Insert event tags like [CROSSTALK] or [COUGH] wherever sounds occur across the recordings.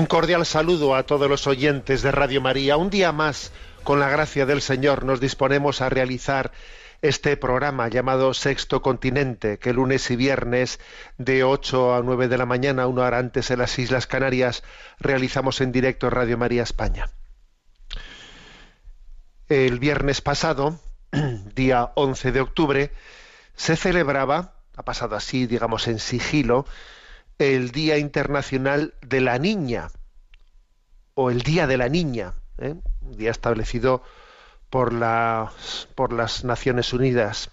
Un cordial saludo a todos los oyentes de Radio María. Un día más, con la gracia del Señor, nos disponemos a realizar este programa llamado Sexto Continente, que lunes y viernes de 8 a 9 de la mañana, una hora antes en las Islas Canarias, realizamos en directo Radio María España. El viernes pasado, [CLEARS THROAT] día 11 de octubre, se celebraba, ha pasado así, digamos, en sigilo, el Día Internacional de la Niña, o el Día de la Niña, ¿eh? un día establecido por las, Naciones Unidas.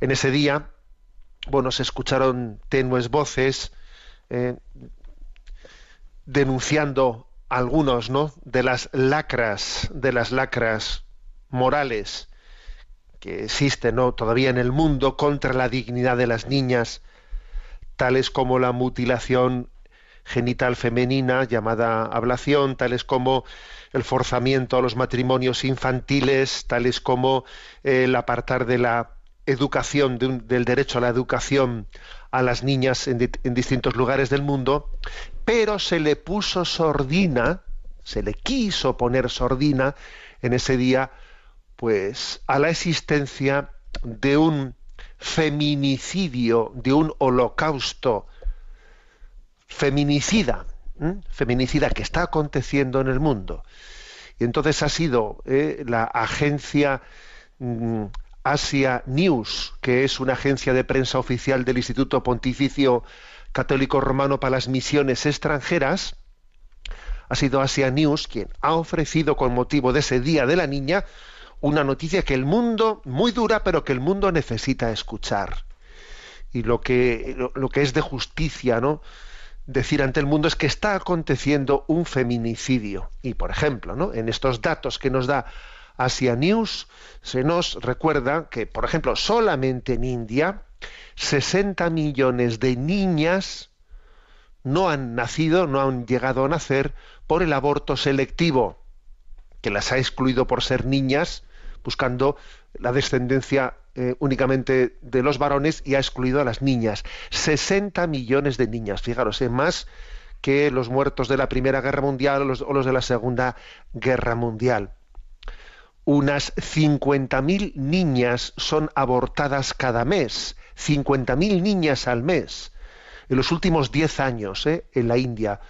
En ese día, bueno, se escucharon tenues voces eh, denunciando algunos, ¿no? De las lacras, de las lacras morales que existen. Todavía en el mundo contra la dignidad de las niñas, tales como la mutilación genital femenina llamada ablación, tales como el forzamiento a los matrimonios infantiles, tales como el apartar de la educación, del derecho a la educación a las niñas en distintos lugares del mundo, pero se le puso sordina, se le quiso poner sordina en ese día, pues a la existencia de un feminicidio, de un holocausto feminicida, feminicida que está aconteciendo en el mundo. Y entonces ha sido eh, la agencia mm, Asia News, que es una agencia de prensa oficial del Instituto Pontificio Católico Romano para las Misiones Extranjeras, ha sido Asia News quien ha ofrecido con motivo de ese Día de la Niña una noticia que el mundo, muy dura, pero que el mundo necesita escuchar. Y lo que, lo, que es de justicia, ¿no? decir ante el mundo es que está aconteciendo un feminicidio. Y, por ejemplo, ¿no? en estos datos que nos da Asia News, se nos recuerda que, por ejemplo, solamente en India, 60 millones de niñas no han nacido, no han llegado a nacer por el aborto selectivo, que las ha excluido por ser niñas, buscando la descendencia eh, únicamente de los varones y ha excluido a las niñas. 60 millones de niñas, fijaros, más que los muertos de la Primera Guerra Mundial o los, o los de la Segunda Guerra Mundial. Unas 50.000 niñas son abortadas cada mes, 50.000 niñas al mes, en los últimos 10 años ¿eh? en la India,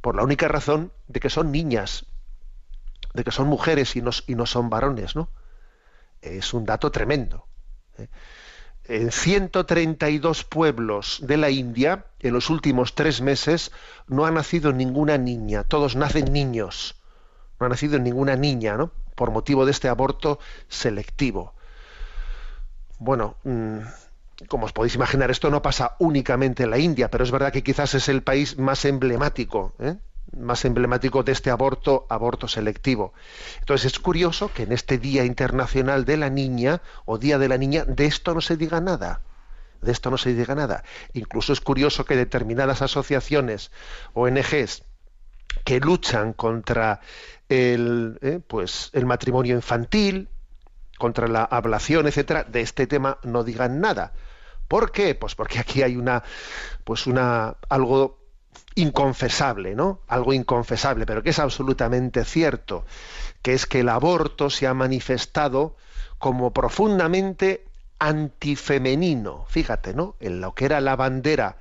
por la única razón de que son niñas, de que son mujeres y no, y no son varones, ¿no? Es un dato tremendo. ¿eh? En 132 pueblos de la India, en los últimos tres meses, no ha nacido ninguna niña. Todos nacen niños. No ha nacido ninguna niña, ¿no? Por motivo de este aborto selectivo. Bueno, mmm, como os podéis imaginar, esto no pasa únicamente en la India, pero es verdad que quizás es el país más emblemático, ¿eh? Más emblemático de este aborto, aborto selectivo. Entonces es curioso que en este Día Internacional de la Niña o Día de la Niña de esto no se diga nada. De esto no se diga nada. Incluso es curioso que determinadas asociaciones, ONGs, que luchan contra el, eh, pues, el matrimonio infantil contra la ablación, etcétera, de este tema no digan nada. ¿Por qué? Pues porque aquí hay una, pues una, algo inconfesable, ¿no? Algo inconfesable, pero que es absolutamente cierto, que es que el aborto se ha manifestado como profundamente antifemenino. Fíjate, ¿no? En lo que era la bandera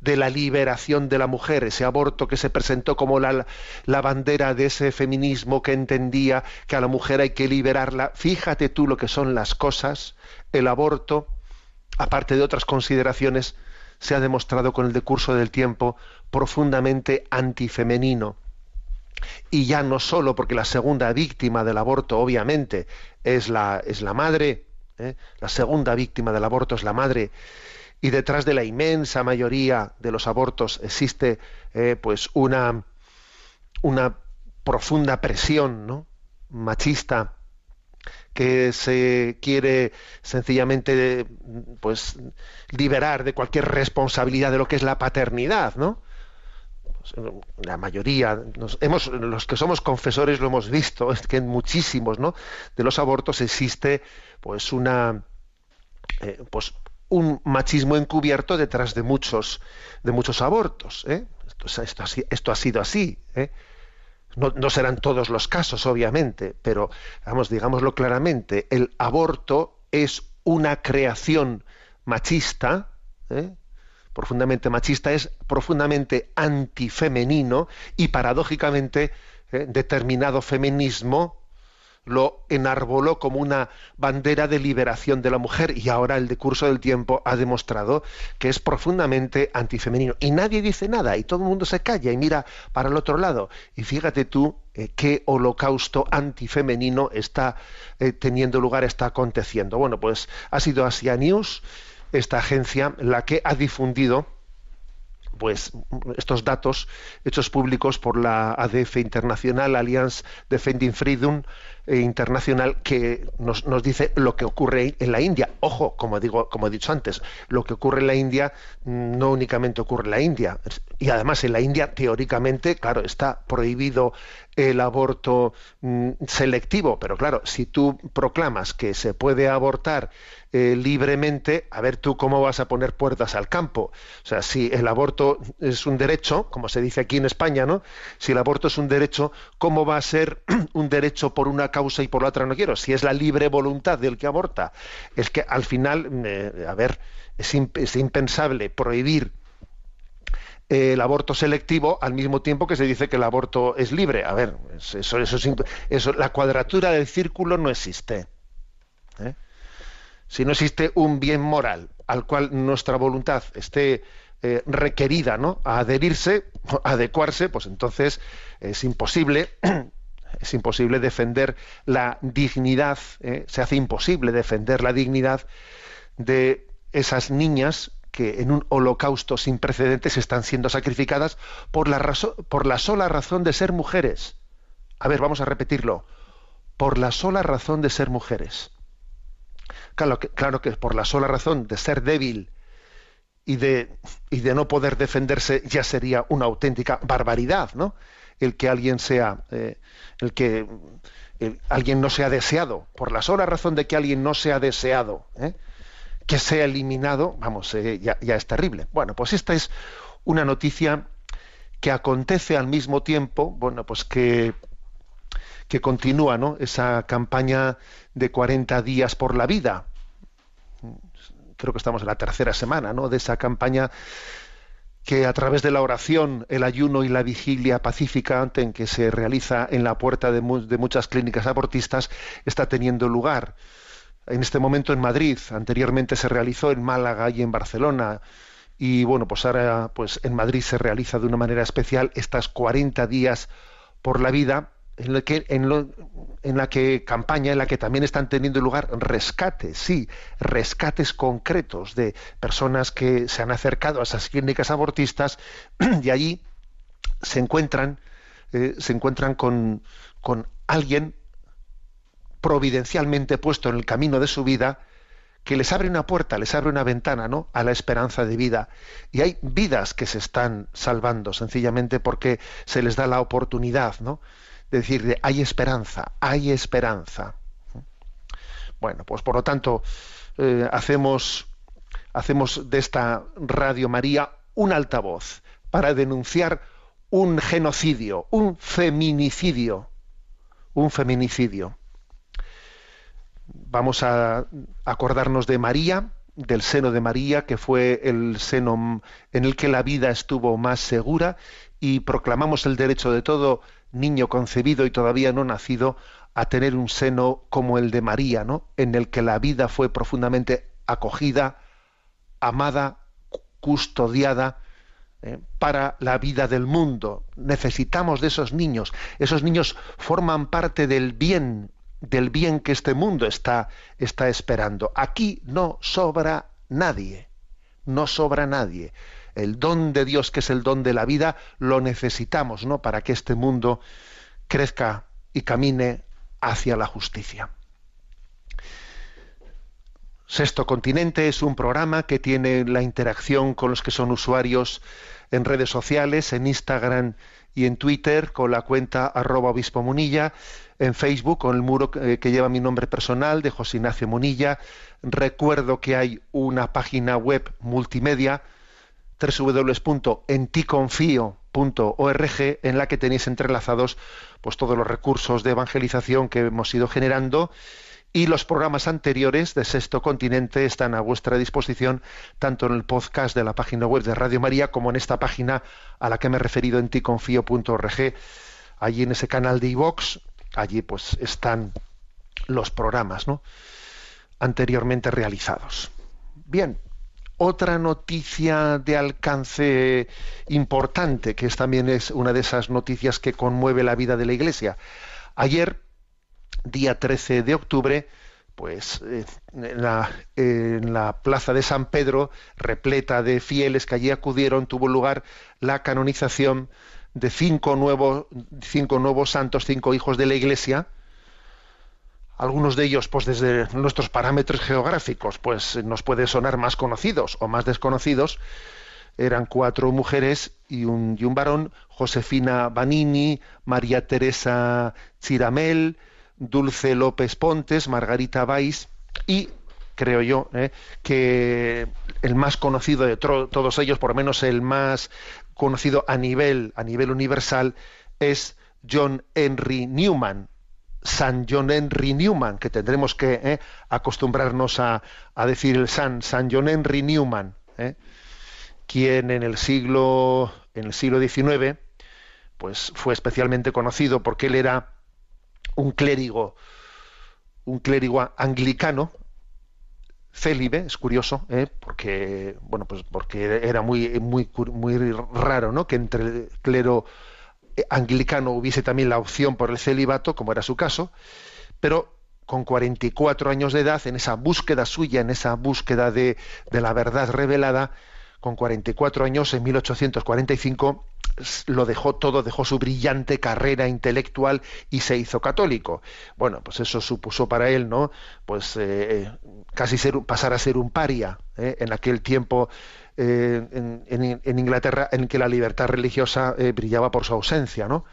de la liberación de la mujer, ese aborto que se presentó como la, la, bandera de ese feminismo que entendía que a la mujer hay que liberarla. Fíjate tú lo que son las cosas, el aborto, aparte de otras consideraciones, se ha demostrado con el decurso del tiempo profundamente antifemenino. Y ya no solo porque la segunda víctima del aborto, obviamente, es la, es la madre, ¿eh? la segunda víctima del aborto es la madre, y detrás de la inmensa mayoría de los abortos existe eh, pues una, una profunda presión ¿no? machista que se quiere sencillamente pues liberar de cualquier responsabilidad de lo que es la paternidad, ¿no? La mayoría, nos, hemos, los que somos confesores lo hemos visto, es que en muchísimos, ¿no? De los abortos existe, pues una, eh, pues un machismo encubierto detrás de muchos, de muchos abortos. ¿eh? Esto, esto, esto, ha sido así. ¿eh? No, no, serán todos los casos, obviamente, pero vamos, digámoslo claramente, el aborto es una creación machista, ¿eh? Profundamente machista, es profundamente antifemenino y paradójicamente ¿eh? determinado feminismo lo enarboló como una bandera de liberación de la mujer y ahora el decurso del tiempo ha demostrado que es profundamente antifemenino. Y nadie dice nada y todo el mundo se calla y mira para el otro lado. Y fíjate tú eh, qué holocausto antifemenino está eh, teniendo lugar, está aconteciendo. Bueno, pues ha sido Asia News, esta agencia, la que ha difundido pues estos datos hechos públicos por la ADF Internacional, Alliance Defending Freedom Internacional, que nos, nos, dice lo que ocurre en la India. Ojo, como digo, como he dicho antes, lo que ocurre en la India no únicamente ocurre en la India. Y además en la India, teóricamente, claro, está prohibido el aborto mm, selectivo, pero claro, si tú proclamas que se puede abortar eh, libremente, a ver tú cómo vas a poner puertas al campo. O sea, si el aborto es un derecho, como se dice aquí en España, ¿no? Si el aborto es un derecho, ¿cómo va a ser [CLEARS THROAT] un derecho por una causa y por la otra no quiero? Si es la libre voluntad del que aborta. Es que al final, eh, a ver, es, imp es impensable prohibir el aborto selectivo al mismo tiempo que se dice que el aborto es libre. A ver, eso, eso, la cuadratura del círculo no existe. ¿eh? si no existe un bien moral al cual nuestra voluntad esté eh, requerida ¿no? a adherirse, [LAUGHS] adecuarse, pues entonces es imposible, [CLEARS THROAT] es imposible defender la dignidad, ¿eh? se hace imposible defender la dignidad de esas niñas que en un holocausto sin precedentes están siendo sacrificadas por la, por la sola razón de ser mujeres. A ver, vamos a repetirlo. Por la sola razón de ser mujeres. Claro que, claro que por la sola razón de ser débil y de, y de no poder defenderse ya sería una auténtica barbaridad, ¿no? El que alguien sea, eh, el que el, alguien no sea deseado, por la sola razón de que alguien no sea deseado, ¿eh? que sea eliminado, vamos, eh, ya, ya es terrible. Bueno, pues esta es una noticia que acontece al mismo tiempo, bueno, pues que que continúa ¿no? esa campaña de 40 días por la vida. Creo que estamos en la tercera semana ¿no? de esa campaña que a través de la oración, el ayuno y la vigilia pacífica en que se realiza en la puerta de, de muchas clínicas abortistas está teniendo lugar. En este momento en Madrid, anteriormente se realizó en Málaga y en Barcelona y bueno, pues ahora pues en Madrid se realiza de una manera especial estas 40 días por la vida en la que en, la que campaña en la que también están teniendo lugar rescates, sí, rescates concretos de personas que se han acercado a esas clínicas abortistas [CLEARS THROAT] y allí se encuentran eh, se encuentran con, con alguien providencialmente puesto en el camino de su vida que les abre una puerta, les abre una ventana, ¿no? a la esperanza de vida. Y hay vidas que se están salvando sencillamente porque se les da la oportunidad, ¿no? Decir, hay esperanza, hay esperanza. Bueno, pues por lo tanto, eh, hacemos, hacemos de esta Radio María un altavoz para denunciar un genocidio, un feminicidio, un feminicidio. Vamos a acordarnos de María, del seno de María, que fue el seno en el que la vida estuvo más segura, y proclamamos el derecho de todo niño concebido y todavía no nacido a tener un seno como el de María, ¿no? En el que la vida fue profundamente acogida, amada, custodiada eh, para la vida del mundo. Necesitamos de esos niños. Esos niños forman parte del bien del bien que este mundo está, está esperando. Aquí no sobra nadie, no sobra nadie. El don de Dios, que es el don de la vida, lo necesitamos, ¿no? Para que este mundo crezca y camine hacia la justicia. Sexto Continente es un programa que tiene la interacción con los que son usuarios en redes sociales, en Instagram y en Twitter, con la cuenta arroba obispo munilla en Facebook con el muro que, lleva mi nombre personal de José Ignacio Monilla. Recuerdo que hay una página web multimedia www.enticonfio.org en la que tenéis entrelazados pues todos los recursos de evangelización que hemos ido generando y los programas anteriores de Sexto Continente están a vuestra disposición tanto en el podcast de la página web de Radio María como en esta página a la que me he referido en ticonfio.org. Allí en ese canal de iVox allí pues están los programas ¿no? anteriormente realizados. Bien, otra noticia de alcance importante, que es, también es una de esas noticias que conmueve la vida de la Iglesia. Ayer, día 13 de octubre, pues eh, en, la, en, la, plaza de San Pedro, repleta de fieles que allí acudieron, tuvo lugar la canonización de cinco nuevos, cinco nuevos santos, cinco hijos de la Iglesia, algunos de ellos, pues desde nuestros parámetros geográficos, pues nos puede sonar más conocidos o más desconocidos. Eran cuatro mujeres y un, y un varón, Josefina Banini, María Teresa Chiramel, Dulce López Pontes, Margarita Vais y creo yo, eh, que el más conocido de todos ellos, por lo menos el más conocido a nivel, a nivel universal es John Henry Newman, San John Henry Newman, que tendremos que eh, acostumbrarnos a, decir el San, San John Henry Newman, eh, quien en el siglo en el siglo XIX, pues fue especialmente conocido porque él era un clérigo, un clérigo anglicano, célibe, es curioso, ¿eh? porque bueno, pues porque era muy muy muy raro, ¿no? Que entre el clero anglicano hubiese también la opción por el celibato, como era su caso, pero con 44 años de edad, en esa búsqueda suya, en esa búsqueda de, de la verdad revelada, con 44 años, en 1845, lo dejó todo, dejó su brillante carrera intelectual y se hizo católico. Bueno, pues eso supuso para él, ¿no? Pues eh, casi ser, pasar a ser un paria ¿eh? en aquel tiempo eh, en, Inglaterra en que la libertad religiosa brillaba por su ausencia, ¿no?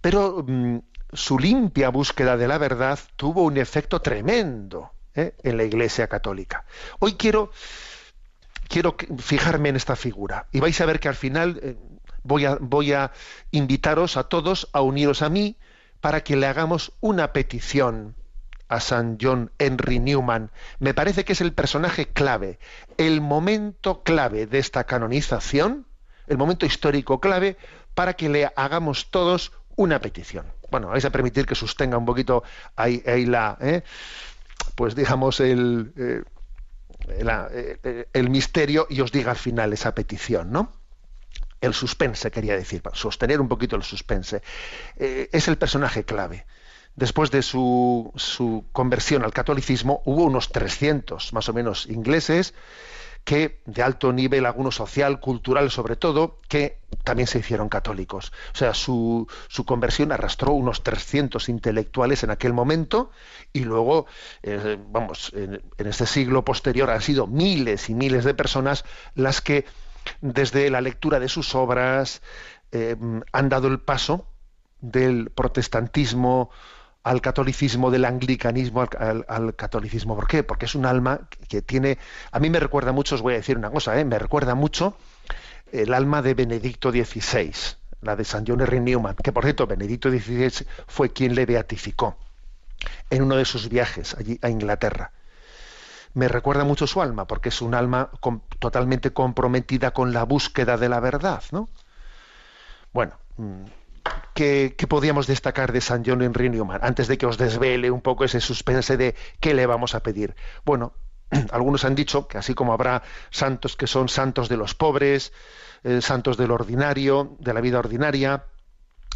Pero mm, su limpia búsqueda de la verdad tuvo un efecto tremendo en la Iglesia católica. Hoy quiero quiero fijarme en esta figura y vais a ver que al final voy a, voy a invitaros a todos a uniros a mí para que le hagamos una petición a San John Henry Newman. Me parece que es el personaje clave, el momento clave de esta canonización, el momento histórico clave para que le hagamos todos una petición. Bueno, vais a permitir que sostenga un poquito ahí, la, ¿eh? pues digamos el, eh, eh, el misterio y os diga al final esa petición, ¿no? el suspense, quería decir, sostener un poquito el suspense. Eh, es el personaje clave. Después de su, su, conversión al catolicismo, hubo unos 300 más o menos ingleses que de alto nivel, alguno social, cultural sobre todo, que también se hicieron católicos. O sea, su, su conversión arrastró unos 300 intelectuales en aquel momento y luego, eh, vamos, en, este siglo posterior han sido miles y miles de personas las que desde la lectura de sus obras, eh, han dado el paso del protestantismo al catolicismo del anglicanismo al, catolicismo. ¿Por qué? Porque es un alma que tiene, a mí me recuerda mucho, os voy a decir una cosa, ¿eh? me recuerda mucho el alma de Benedicto XVI, la de San John Henry Newman, que por cierto Benedicto XVI fue quien le beatificó en uno de sus viajes allí a Inglaterra. Me recuerda mucho su alma, porque es un alma com- totalmente comprometida con la búsqueda de la verdad, ¿no? Bueno, mm, ¿qué, podíamos destacar de San John Henry Newman? Antes de que os desvele un poco ese suspense de qué le vamos a pedir. Bueno, [CLEARS THROAT] algunos han dicho que así como habrá santos que son santos de los pobres, eh, santos del ordinario, de la vida ordinaria,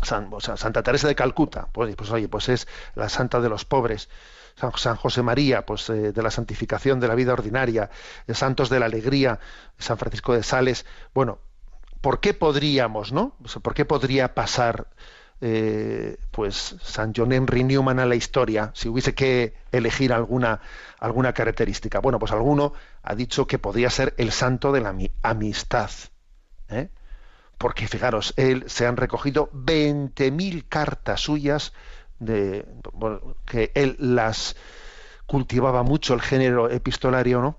Santa Teresa de Calcuta, pues, pues oye, pues es la santa de los pobres. San, José María, pues eh, de la santificación de la vida ordinaria, de santos de la alegría, San Francisco de Sales. Bueno, ¿por qué podríamos, no? ¿Por qué podría pasar, eh, pues San John Henry Newman a la historia si hubiese que elegir alguna alguna característica? Bueno, pues alguno ha dicho que podría ser el santo de la ami- amistad. ¿eh? porque fijaros, él se han recogido 20.000 cartas suyas de bueno, que él las cultivaba mucho el género epistolario, ¿no?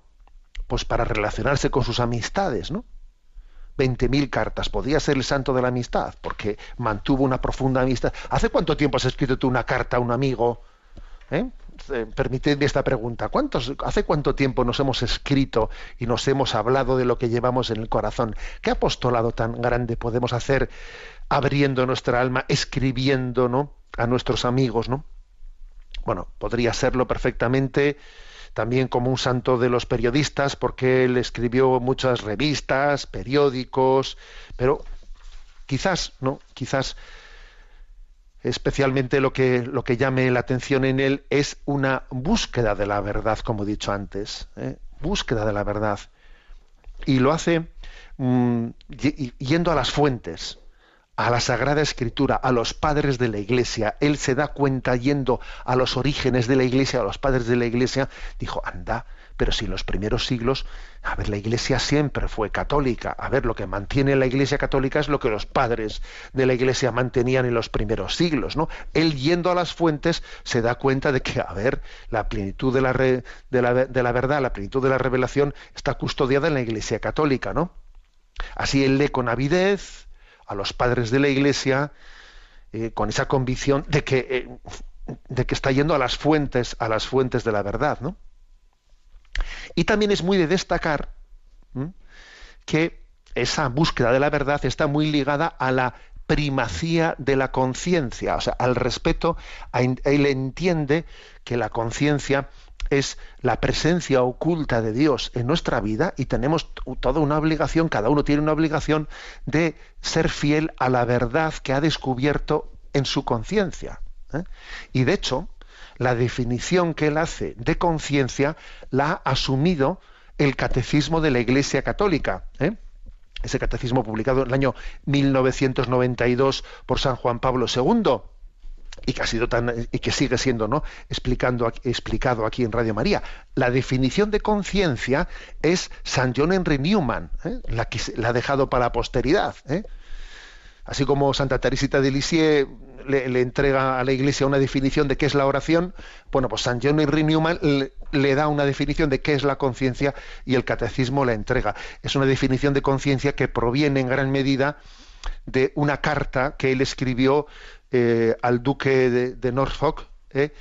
Pues para relacionarse con sus amistades, ¿no? 20.000 cartas. Podía ser el santo de la amistad, porque mantuvo una profunda amistad. ¿Hace cuánto tiempo has escrito tú una carta a un amigo? ¿Eh? Eh, Permitidme esta pregunta. ¿Cuántos, ¿Hace cuánto tiempo nos hemos escrito y nos hemos hablado de lo que llevamos en el corazón? ¿Qué apostolado tan grande podemos hacer abriendo nuestra alma, escribiendo ¿no? a nuestros amigos? ¿no? Bueno, podría serlo perfectamente también como un santo de los periodistas, porque él escribió muchas revistas, periódicos, pero quizás, ¿no? Quizás especialmente lo que, lo que llame la atención en él es una búsqueda de la verdad, como he dicho antes, ¿eh? búsqueda de la verdad. Y lo hace mm, yendo a las fuentes, a la Sagrada Escritura, a los padres de la Iglesia. Él se da cuenta yendo a los orígenes de la Iglesia, a los padres de la Iglesia, dijo, anda, pero si en los primeros siglos, a ver, la Iglesia siempre fue católica. A ver, lo que mantiene la Iglesia católica es lo que los padres de la Iglesia mantenían en los primeros siglos, ¿no? Él yendo a las fuentes se da cuenta de que, a ver, la plenitud de la, re- de la, de la verdad, la plenitud de la revelación está custodiada en la Iglesia católica, ¿no? Así él lee con avidez a los padres de la Iglesia eh, con esa convicción de que, eh, de que está yendo a las fuentes, a las fuentes de la verdad, ¿no? Y también es muy de destacar que esa búsqueda de la verdad está muy ligada a la primacía de la conciencia, o sea, al respeto, a- él entiende que la conciencia es la presencia oculta de Dios en nuestra vida y tenemos toda una obligación, cada uno tiene una obligación de ser fiel a la verdad que ha descubierto en su conciencia. ¿eh? Y de hecho, la definición que él hace de conciencia la ha asumido el catecismo de la Iglesia Católica. ¿eh? Ese catecismo publicado en el año 1992 por San Juan Pablo II y que ha sido tan y que sigue siendo no explicando explicado aquí en Radio María la definición de conciencia es San John Henry Newman ¿eh? la que la ha dejado para la posteridad ¿eh? así como Santa Teresita de Lisieux le, entrega a la Iglesia una definición de qué es la oración, bueno, pues San John Henry Newman le da una definición de qué es la conciencia y el catecismo la entrega. Es una definición de conciencia que proviene en gran medida de una carta que él escribió eh, al duque de, Norfolk ¿eh?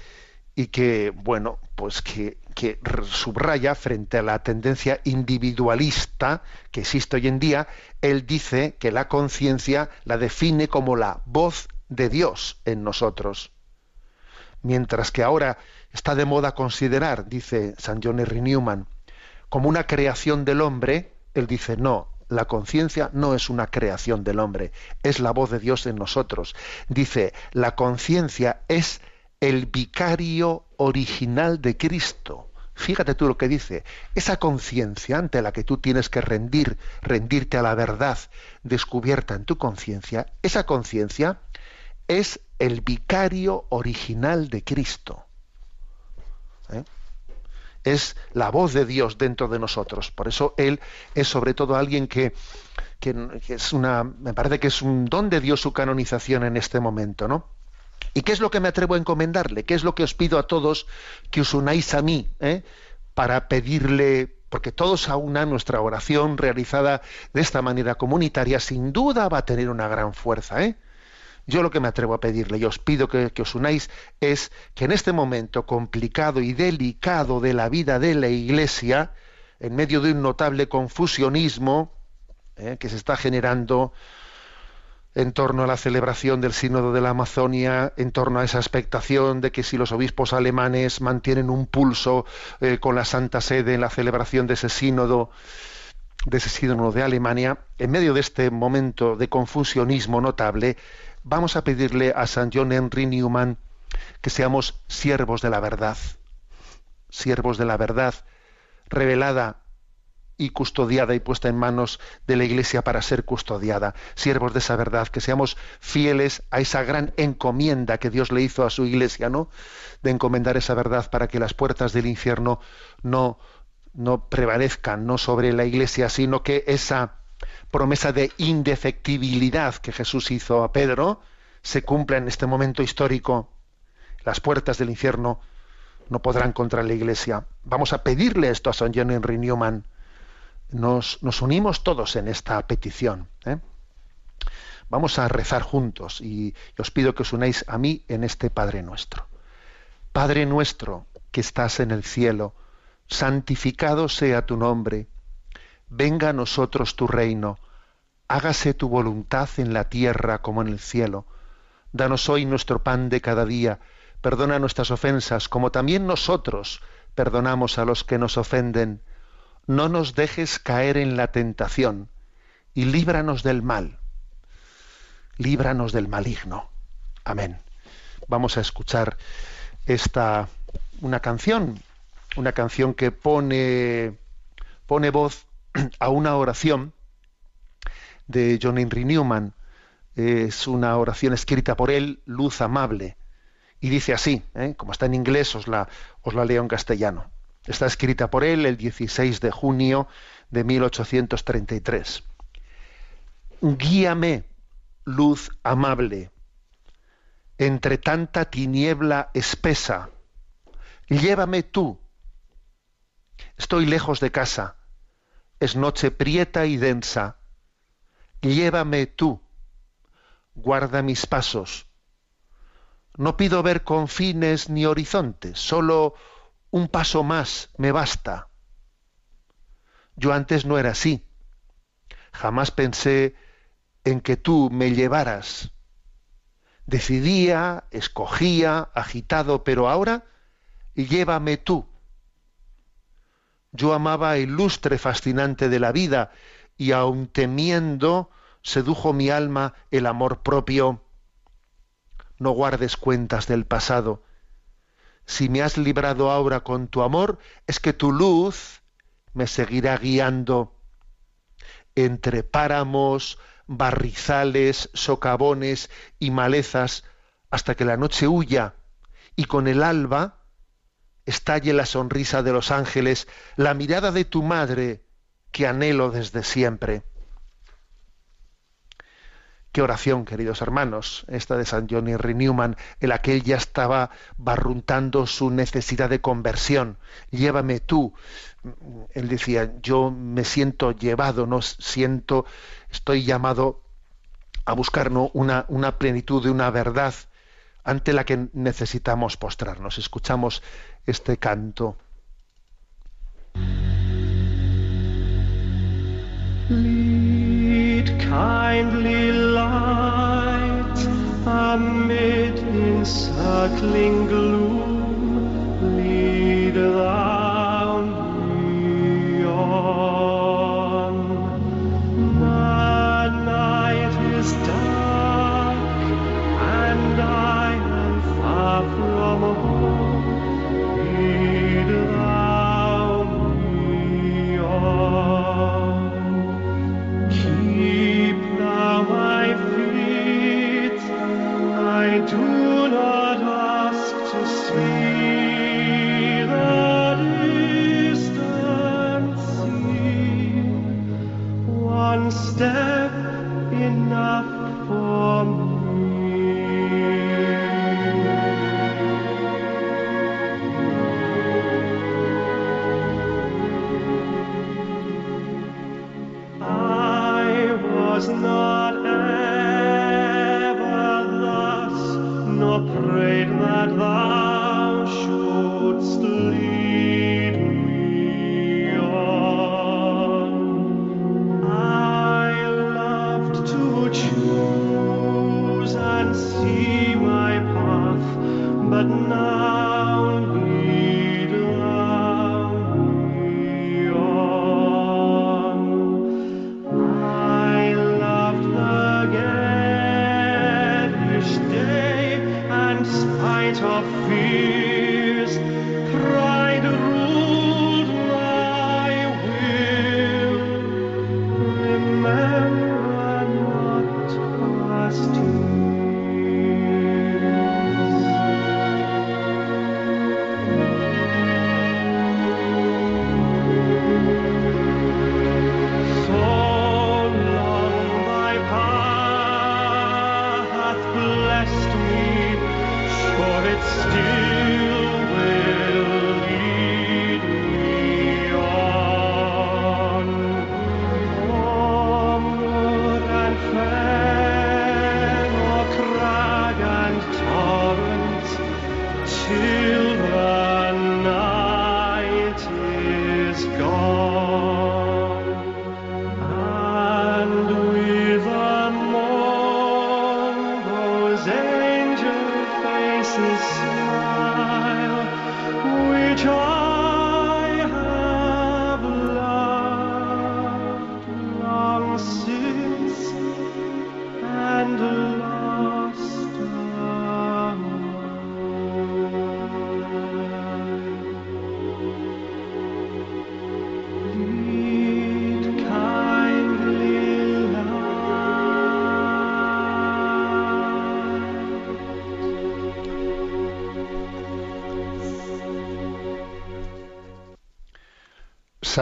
y que, bueno, pues que, r- subraya frente a la tendencia individualista que existe hoy en día, él dice que la conciencia la define como la voz de Dios en nosotros. Mientras que ahora está de moda considerar, dice San John Henry Newman, como una creación del hombre, él dice, no, la conciencia no es una creación del hombre, es la voz de Dios en nosotros. Dice, la conciencia es el vicario original de Cristo. Fíjate tú lo que dice, esa conciencia ante la que tú tienes que rendir, rendirte a la verdad descubierta en tu conciencia, esa conciencia es el vicario original de Cristo. Es la voz de Dios dentro de nosotros. Por eso Él es sobre todo alguien que, que- es una, me parece que es un don de Dios su canonización en este momento, ¿no? ¿Y qué es lo que me atrevo a encomendarle? ¿Qué es lo que os pido a todos que os unáis a mí eh? para pedirle, porque todos aunan nuestra oración realizada de esta manera comunitaria, sin duda va a tener una gran fuerza. ¿eh? Yo lo que me atrevo a pedirle y os pido que, os unáis es que en este momento complicado y delicado de la vida de la Iglesia, en medio de un notable confusionismo ¿eh? que se está generando, en torno a la celebración del Sínodo de la Amazonia, en torno a esa expectación de que si los obispos alemanes mantienen un pulso eh, con la Santa Sede en la celebración de ese sínodo, de ese sínodo de Alemania, en medio de este momento de confusionismo notable, vamos a pedirle a San John Henry Newman que seamos siervos de la verdad, siervos de la verdad revelada y custodiada y puesta en manos de la Iglesia para ser custodiada, siervos de esa verdad, que seamos fieles a esa gran encomienda que Dios le hizo a su Iglesia, ¿no? De encomendar esa verdad para que las puertas del infierno no no prevalezcan no sobre la Iglesia, sino que esa promesa de indefectibilidad que Jesús hizo a Pedro se cumpla en este momento histórico. Las puertas del infierno no podrán contra la Iglesia. Vamos a pedirle esto a San John Henry Newman nos, nos unimos todos en esta petición. ¿eh? Vamos a rezar juntos y, os pido que os unáis a mí en este Padre nuestro. Padre nuestro que estás en el cielo, santificado sea tu nombre. Venga a nosotros tu reino. Hágase tu voluntad en la tierra como en el cielo. Danos hoy nuestro pan de cada día. Perdona nuestras ofensas, como también nosotros perdonamos a los que nos ofenden no nos dejes caer en la tentación y líbranos del mal. Líbranos del maligno. Amén. Vamos a escuchar esta una canción, una canción que pone pone voz [CLEARS THROAT] a una oración de John Henry Newman. Es una oración escrita por él, Luz Amable, y dice así, ¿eh? como está en inglés, os la, os la leo en castellano. Está escrita por él el 16 de junio de 1833. Guíame, luz amable, entre tanta tiniebla espesa. Llévame tú. Estoy lejos de casa. Es noche prieta y densa. Llévame tú. Guarda mis pasos. No pido ver confines ni horizontes, solo un paso más me basta. Yo antes no era así. Jamás pensé en que tú me llevaras. Decidía, escogía, agitado, pero ahora llévame tú. Yo amaba el lustre fascinante de la vida y aun temiendo sedujo mi alma el amor propio. No guardes cuentas del pasado si me has librado ahora con tu amor, es que tu luz me seguirá guiando entre páramos, barrizales, socavones y malezas, hasta que la noche huya y con el alba estalle la sonrisa de los ángeles, la mirada de tu madre que anhelo desde siempre. Qué oración, queridos hermanos, esta de San John Henry Newman, en la que él ya estaba barruntando su necesidad de conversión. Llévame tú. Él decía, yo me siento llevado, no siento, estoy llamado a buscar una, una plenitud de una verdad ante la que necesitamos postrarnos. Escuchamos este canto. Lead kindly light amid encircling gloom. Lead thou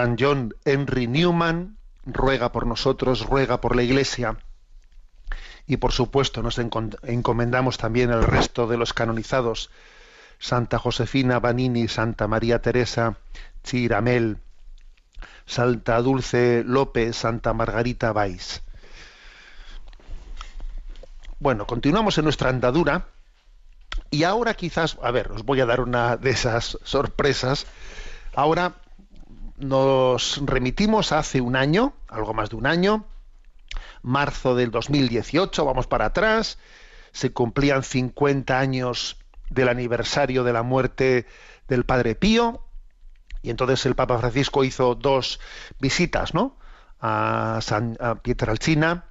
San John Henry Newman ruega por nosotros, ruega por la Iglesia. Y por supuesto nos encomendamos también el resto de los canonizados, Santa Josefina Banini, Santa María Teresa Chiramel, Santa Dulce López, Santa Margarita Valls. Bueno, continuamos en nuestra andadura y ahora quizás, a ver, os voy a dar una de esas sorpresas. Ahora nos remitimos hace un año, algo más de un año, marzo del 2018, vamos para atrás, se cumplían 50 años del aniversario de la muerte del Padre Pío, y entonces el Papa Francisco hizo dos visitas, ¿no? A, San, a Pietralcina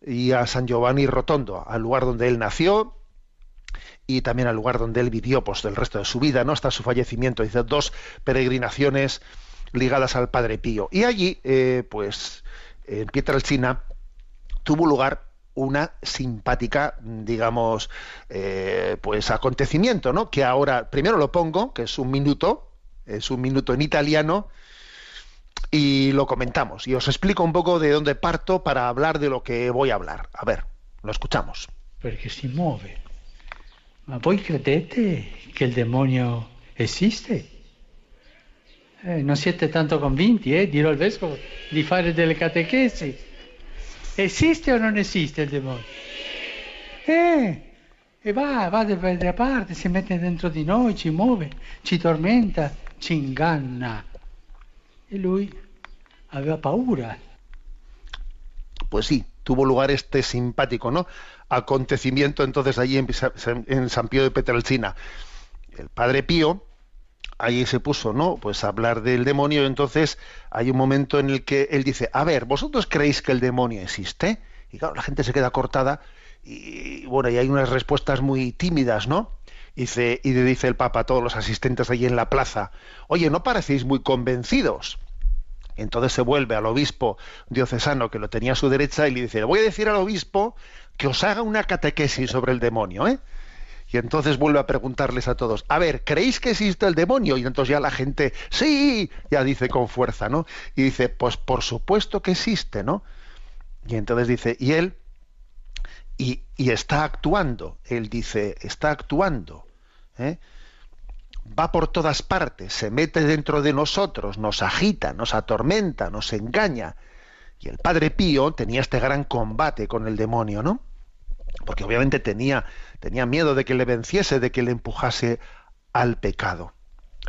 y a San Giovanni Rotondo, al lugar donde él nació y también al lugar donde él vivió pues el resto de su vida, ¿no? Hasta su fallecimiento. Hizo dos peregrinaciones ligadas al Padre Pío. Y allí, eh, pues, en Pietralcina tuvo lugar una simpática, digamos, eh, pues acontecimiento, ¿no? Que ahora, primero lo pongo, que es un minuto, es un minuto en italiano, y lo comentamos. Y os explico un poco de dónde parto para hablar de lo que voy a hablar. A ver, lo escuchamos. si muove. Ma voi credete che il demonio esiste? Eh, non siete tanto convinti, eh? Dirò al vescovo di fare delle catechesi. Esiste o non esiste il demonio? Eh, e va, va da da parte, si mette dentro di noi, ci muove, ci tormenta, ci inganna. E lui aveva paura. Pues sí, tuvo lugar este simpático, ¿no? Acontecimiento entonces allí en, en San Pío de Petrelcina. El padre Pío allí se puso, ¿no? Pues a hablar del demonio. Entonces hay un momento en el que él dice, a ver, ¿vosotros creéis que el demonio existe? Y claro, la gente se queda cortada y bueno, y hay unas respuestas muy tímidas, ¿no? Dice, y le dice el Papa a todos los asistentes allí en la plaza, oye, ¿no parecéis muy convencidos? Entonces se vuelve al obispo diocesano que lo tenía a su derecha y le dice, voy a decir al obispo que os haga una catequesis sobre el demonio, ¿eh? Y entonces vuelve a preguntarles a todos, a ver, ¿creéis que existe el demonio? Y entonces ya la gente, sí, ya dice con fuerza, ¿no? Y dice, pues por supuesto que existe, ¿no? Y entonces dice, y él, y, y está actuando, él dice, está actuando, ¿eh? va por todas partes, se mete dentro de nosotros, nos agita, nos atormenta, nos engaña. Y el padre Pío tenía este gran combate con el demonio, ¿no? Porque obviamente tenía, tenía miedo de que le venciese, de que le empujase al pecado.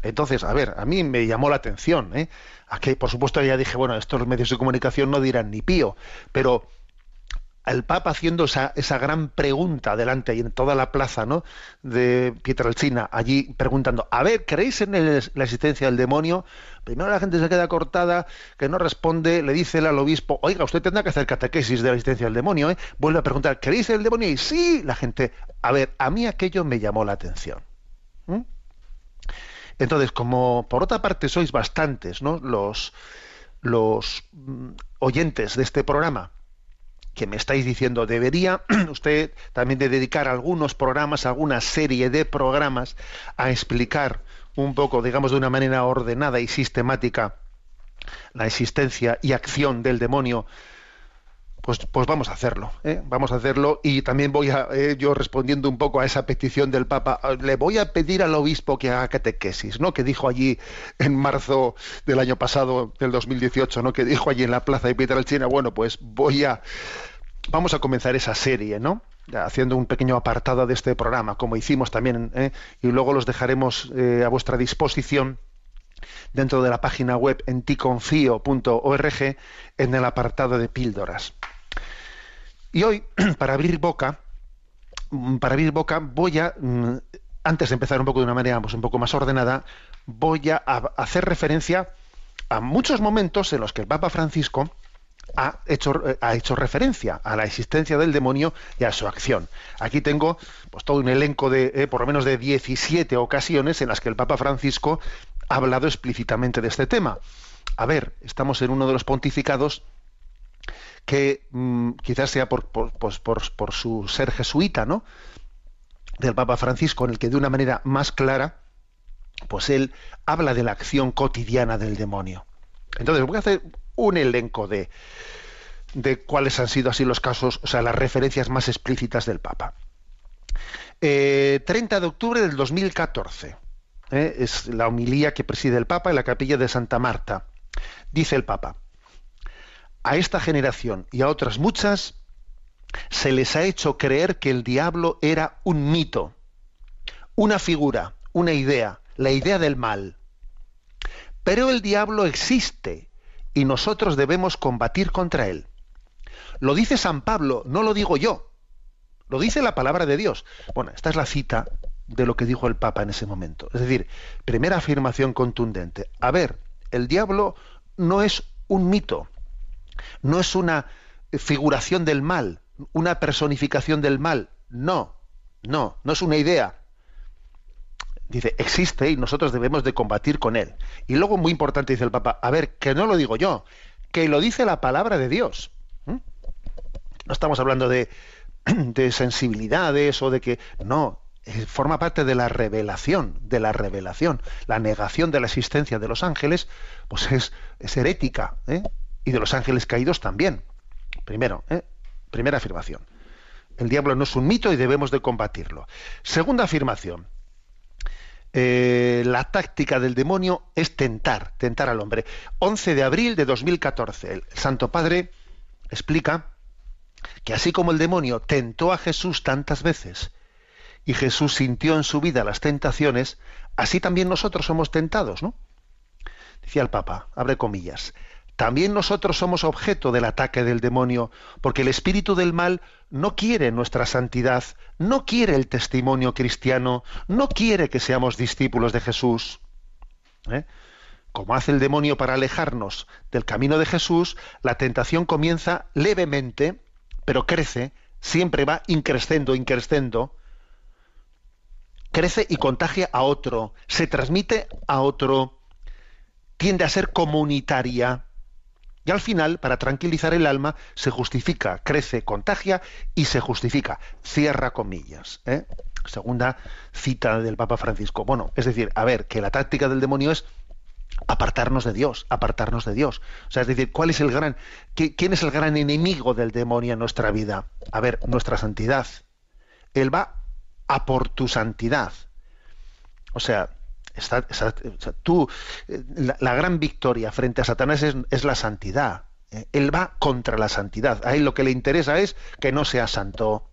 Entonces, a ver, a mí me llamó la atención, ¿eh? Aquí, por supuesto, ya dije, bueno, estos medios de comunicación no dirán ni pío, pero el Papa haciendo esa, esa gran pregunta delante y en toda la plaza ¿no? de Pietrelcina, allí preguntando, a ver, ¿creéis en la existencia del demonio? Primero la gente se queda cortada, que no responde, le dice al obispo, oiga, usted tendrá que hacer catequesis de la existencia del demonio, ¿eh? Vuelve a preguntar, ¿creéis en el demonio? Y sí, la gente, a ver, a mí aquello me llamó la atención. Entonces, como por otra parte sois bastantes, ¿no? Los, los mm, oyentes de este programa, que me estáis diciendo, debería [CLEARS THROAT] usted también de dedicar algunos programas, alguna serie de programas a explicar un poco, digamos, de una manera ordenada y sistemática la existencia y acción del demonio, pues, pues vamos a hacerlo, ¿eh? vamos a hacerlo y también voy a, eh, yo respondiendo un poco a esa petición del Papa, le voy a pedir al obispo que haga catequesis, ¿no? Que dijo allí en marzo del año pasado, del 2018, ¿no? Que dijo allí en la plaza de Pietrelcina, bueno, pues voy a, vamos a comenzar esa serie, ¿no? Haciendo un pequeño apartado de este programa, como hicimos también, ¿eh? y luego los dejaremos eh, a vuestra disposición dentro de la página web en ticonfio.org en el apartado de píldoras. Y hoy, [CLEARS THROAT] para abrir boca, mm, para abrir boca, voy a, mm, antes de empezar un poco de una manera pues, un poco más ordenada, voy a, hacer referencia a muchos momentos en los que el Papa Francisco ha hecho, eh, ha hecho referencia a la existencia del demonio y a su acción. Aquí tengo pues, todo un elenco de eh, por lo menos de 17 ocasiones en las que el Papa Francisco ha hablado explícitamente de este tema. A ver, estamos en uno de los pontificados que mm, quizás sea pues, por- por su ser jesuita, ¿no? Del Papa Francisco, en el que de una manera más clara, pues él habla de la acción cotidiana del demonio. Entonces voy a hacer un elenco de, de cuáles han sido así los casos, o sea, las referencias más explícitas del Papa. Eh, 30 de octubre del 2014. eh, es la homilía que preside el Papa en la capilla de Santa Marta. Dice el Papa, a esta generación y a otras muchas se les ha hecho creer que el diablo era un mito, una figura, una idea, la idea del mal. Pero el diablo existe y nosotros debemos combatir contra él. Lo dice San Pablo, no lo digo yo. Lo dice la palabra de Dios. Bueno, esta es la cita de lo que dijo el Papa en ese momento. Es decir, primera afirmación contundente. A ver, el diablo no es un mito, no es una figuración del mal, una personificación del mal. No, no, no es una idea. Dice, existe y nosotros debemos de combatir con él. Y luego, muy importante, dice el Papa, a ver, que no lo digo yo, que lo dice la palabra de Dios. No estamos hablando de, [CLEARS THROAT] de sensibilidades o de que... No, eh, forma parte de la revelación, de la revelación. La negación de la existencia de los ángeles, pues es, es herética, ¿eh? Y de los ángeles caídos también. Primero, ¿eh? primera afirmación. El diablo no es un mito y debemos de combatirlo. Segunda afirmación. Eh, la táctica del demonio es tentar, tentar al hombre. 11 de abril de 2014, el Santo Padre explica que así como el demonio tentó a Jesús tantas veces y Jesús sintió en su vida las tentaciones, así también nosotros somos tentados, ¿no? Decía el Papa, abre comillas, también nosotros somos objeto del ataque del demonio, porque el espíritu del mal no quiere nuestra santidad, no quiere el testimonio cristiano, no quiere que seamos discípulos de Jesús. ¿Eh? Como hace el demonio para alejarnos del camino de Jesús, la tentación comienza levemente, pero crece, siempre va increscendo, increscendo, crece y contagia a otro, se transmite a otro, tiende a ser comunitaria. Y al final, para tranquilizar el alma, se justifica, crece, contagia y se justifica. Cierra comillas. ¿eh? Segunda cita del Papa Francisco. Bueno, es decir, a ver, que la táctica del demonio es apartarnos de Dios, apartarnos de Dios. O sea, es decir, ¿cuál es el gran, quién es el gran enemigo del demonio en nuestra vida? A ver, nuestra santidad. Él va a por tu santidad. O sea, está- tú, eh, la, gran victoria frente a Satanás es, la santidad. Eh, Él va contra la santidad. A él lo que le interesa es que no seas santo.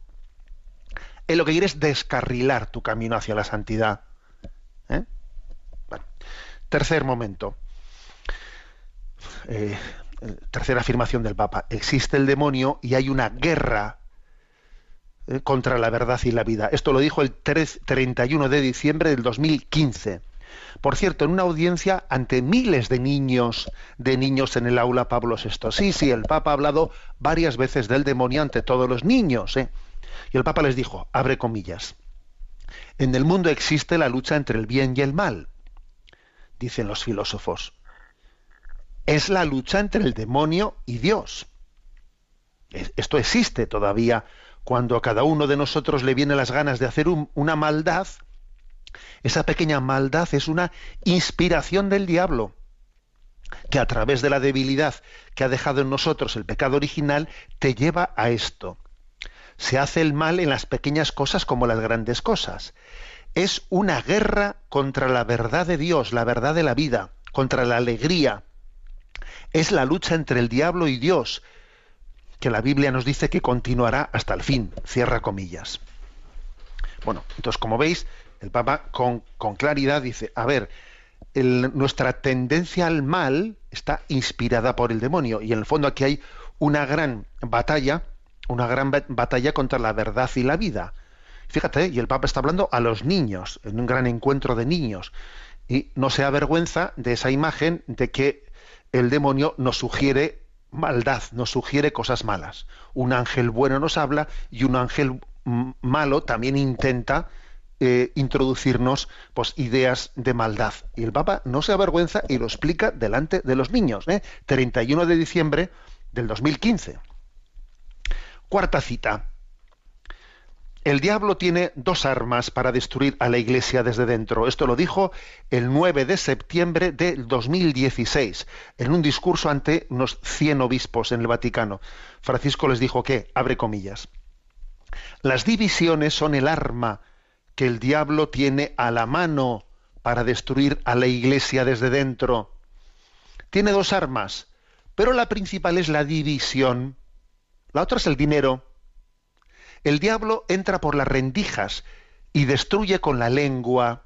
Él lo que quiere es descarrilar tu camino hacia la santidad. ¿Eh? Tercer momento. Eh, tercera afirmación del Papa. Existe el demonio y hay una guerra contra la verdad y la vida. Esto lo dijo el 3 31 de diciembre del 2015. Por cierto, en una audiencia ante miles de niños, de niños en el aula Pablo VI. Sí, sí, el Papa ha hablado varias veces del demonio ante todos los niños. ¿eh? Y el Papa les dijo, abre comillas, en el mundo existe la lucha entre el bien y el mal, dicen los filósofos. Es la lucha entre el demonio y Dios. Es- Esto existe todavía cuando a cada uno de nosotros le vienen las ganas de hacer un- una maldad. Esa pequeña maldad es una inspiración del diablo que a través de la debilidad que ha dejado en nosotros el pecado original te lleva a esto. Se hace el mal en las pequeñas cosas como las grandes cosas. Es una guerra contra la verdad de Dios, la verdad de la vida, contra la alegría. Es la lucha entre el diablo y Dios, que la Biblia nos dice que continuará hasta el fin. Cierra comillas. Bueno, entonces como veis, el Papa con, claridad dice, a ver, nuestra tendencia al mal está inspirada por el demonio y en el fondo aquí hay una gran batalla, una gran ba- batalla contra la verdad y la vida. Fíjate, y el Papa está hablando a los niños, en un gran encuentro de niños. Y no se avergüenza de esa imagen de que el demonio nos sugiere maldad, nos sugiere cosas malas. Un ángel bueno nos habla y un ángel malo también intenta eh, introducirnos pues, ideas de maldad. Y el Papa no se avergüenza y lo explica delante de los niños. ¿eh? 31 de diciembre del 2015. Cuarta cita. El diablo tiene dos armas para destruir a la iglesia desde dentro. Esto lo dijo el 9 de septiembre del 2016 en un discurso ante unos 100 obispos en el Vaticano. Francisco les dijo que, abre comillas, las divisiones son el arma que el diablo tiene a la mano para destruir a la iglesia desde dentro. Tiene dos armas, pero la principal es la división. La otra es el dinero. El diablo entra por las rendijas y destruye con la lengua,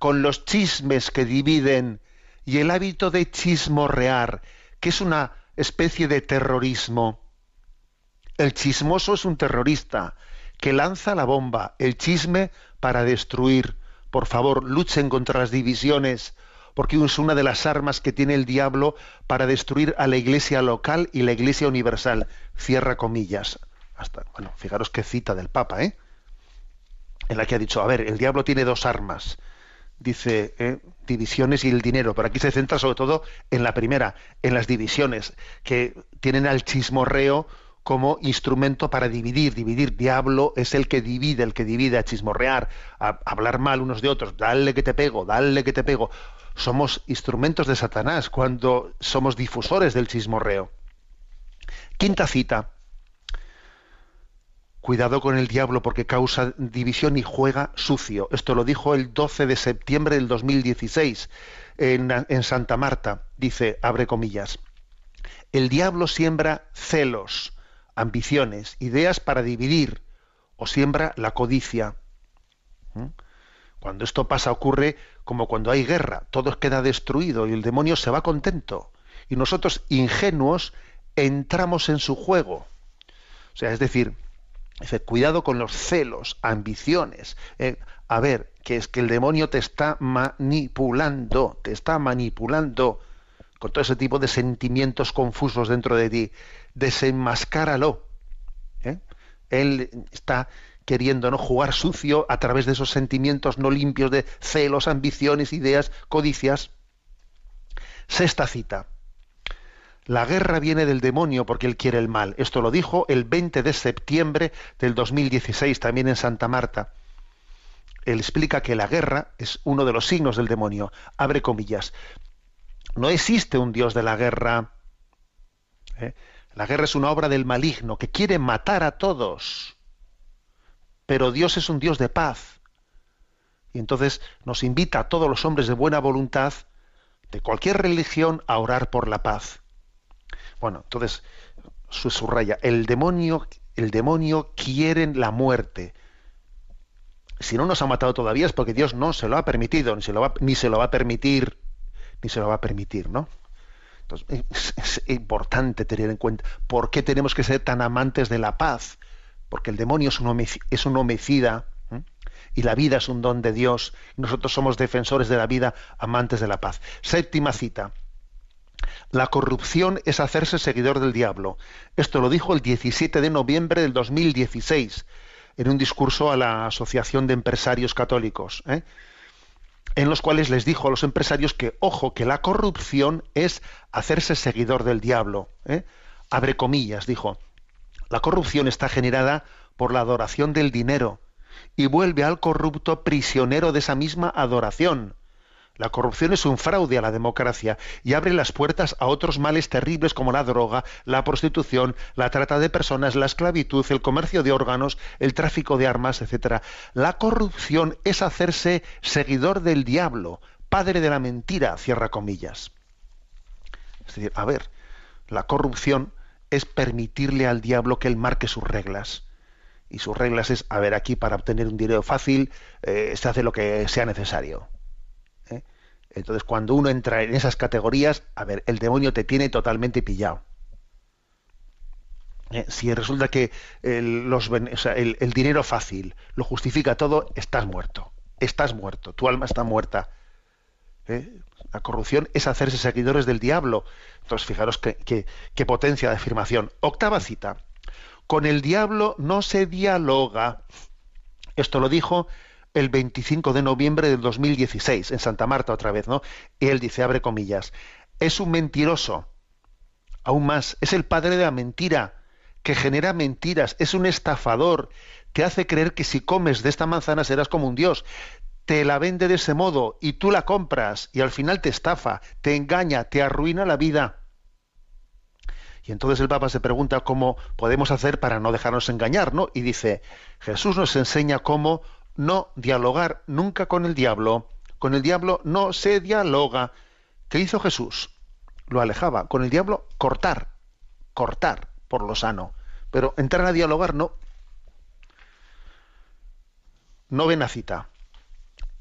con los chismes que dividen y el hábito de chismorrear, que es una especie de terrorismo. El chismoso es un terrorista que lanza la bomba, el chisme para destruir. Por favor, luchen contra las divisiones, porque es una de las armas que tiene el diablo para destruir a la iglesia local y la iglesia universal. Cierra comillas. Hasta, bueno, fijaros qué cita del Papa, ¿eh? En la que ha dicho, a ver, el diablo tiene dos armas. Dice, ¿eh? divisiones y el dinero, pero aquí se centra sobre todo en la primera, en las divisiones, que tienen al chismorreo como instrumento para dividir. Dividir, diablo es el que divide, el que divide, a chismorrear, a hablar mal unos de otros, dale que te pego, dale que te pego. Somos instrumentos de Satanás cuando somos difusores del chismorreo. Quinta cita. Cuidado con el diablo porque causa división y juega sucio. Esto lo dijo el 12 de septiembre del 2016 en, en Santa Marta. Dice, abre comillas, el diablo siembra celos, ambiciones, ideas para dividir, o siembra la codicia. ¿Mm? Cuando esto pasa ocurre como cuando hay guerra, todo queda destruido y el demonio se va contento. Y nosotros, ingenuos, entramos en su juego. O sea, es decir, cuidado con los celos, ambiciones. eh, a ver, que es que el demonio te está manipulando, te está manipulando con todo ese tipo de sentimientos confusos dentro de ti. Desenmascáralo. ¿eh? Él está queriendo no jugar sucio a través de esos sentimientos no limpios de celos, ambiciones, ideas, codicias. Sexta cita. La guerra viene del demonio porque él quiere el mal. Esto lo dijo el 20 de septiembre del 2016, también en Santa Marta. Él explica que la guerra es uno de los signos del demonio. Abre comillas. No existe un Dios de la guerra. ¿eh? La guerra es una obra del maligno que quiere matar a todos. Pero Dios es un Dios de paz. Y entonces nos invita a todos los hombres de buena voluntad, de cualquier religión, a orar por la paz. Bueno, entonces su subraya, el demonio, el demonio quiere la muerte. Si no nos ha matado todavía es porque Dios no se lo ha permitido, ni se lo ni se lo va a permitir, ni se lo va a permitir, ¿no? Es, importante tener en cuenta por qué tenemos que ser tan amantes de la paz, porque el demonio es un, homicida y la vida es un don de Dios. Nosotros somos defensores de la vida, amantes de la paz. Séptima cita. La corrupción es hacerse seguidor del diablo. Esto lo dijo el 17 de noviembre del 2016 en un discurso a la Asociación de Empresarios Católicos, ¿eh? En los cuales les dijo a los empresarios que, ojo, que la corrupción es hacerse seguidor del diablo. ¿eh? Abre comillas, dijo. La corrupción está generada por la adoración del dinero y vuelve al corrupto prisionero de esa misma adoración. La corrupción es un fraude a la democracia y abre las puertas a otros males terribles como la droga, la prostitución, la trata de personas, la esclavitud, el comercio de órganos, el tráfico de armas, etc. La corrupción es hacerse seguidor del diablo, padre de la mentira, cierra comillas. Es decir, a ver, la corrupción es permitirle al diablo que él marque sus reglas. Y sus reglas es, a ver, aquí para obtener un dinero fácil eh, se hace lo que sea necesario. Entonces, cuando uno entra en esas categorías, a ver, el demonio te tiene totalmente pillado. ¿Eh? Si resulta que el, dinero fácil lo justifica todo, estás muerto. Estás muerto. Tu alma está muerta. ¿Eh? La corrupción es hacerse seguidores del diablo. Entonces, fijaros qué potencia de afirmación. Octava cita. Con el diablo no se dialoga. Esto lo dijo el 25 de noviembre del 2016, en Santa Marta otra vez, ¿no? Y él dice, abre comillas, es un mentiroso. Aún más, es el padre de la mentira, que genera mentiras, es un estafador, te hace creer que si comes de esta manzana serás como un dios. Te la vende de ese modo y tú la compras y al final te estafa, te engaña, te arruina la vida. Y entonces el Papa se pregunta cómo podemos hacer para no dejarnos engañar, ¿no? Y dice, Jesús nos enseña cómo no dialogar nunca con el diablo. Con el diablo no se dialoga. ¿Qué hizo Jesús? Lo alejaba. Con el diablo cortar, cortar por lo sano. Pero entrar a dialogar no. Novena cita.